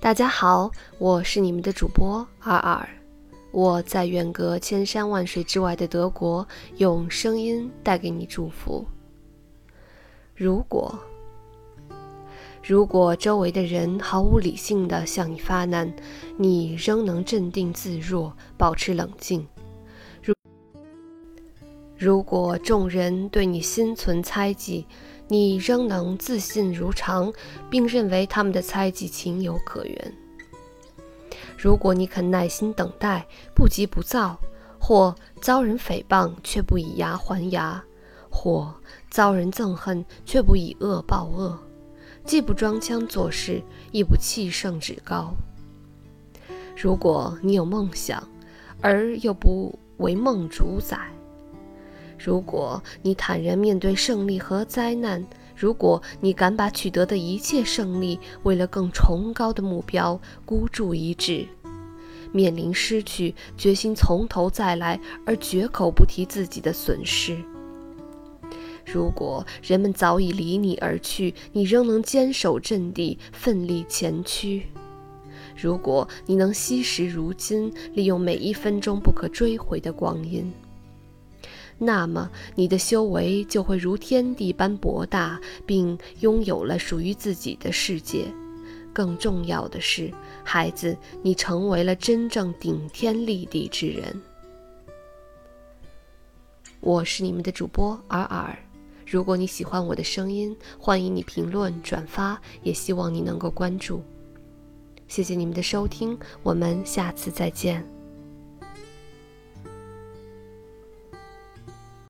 大家好，我是你们的主播尔尔，我在远隔千山万水之外的德国，用声音带给你祝福。如果，如果周围的人毫无理性的向你发难，你仍能镇定自若，保持冷静；如如果众人对你心存猜忌，你仍能自信如常，并认为他们的猜忌情有可原。如果你肯耐心等待，不急不躁，或遭人诽谤却不以牙还牙，或遭人憎恨却不以恶报恶，既不装腔作势，亦不气盛趾高。如果你有梦想，而又不为梦主宰。如果你坦然面对胜利和灾难，如果你敢把取得的一切胜利为了更崇高的目标孤注一掷，面临失去，决心从头再来而绝口不提自己的损失。如果人们早已离你而去，你仍能坚守阵地，奋力前驱。如果你能惜时如金，利用每一分钟不可追回的光阴。那么，你的修为就会如天地般博大，并拥有了属于自己的世界。更重要的是，孩子，你成为了真正顶天立地之人。我是你们的主播尔尔。如果你喜欢我的声音，欢迎你评论、转发，也希望你能够关注。谢谢你们的收听，我们下次再见。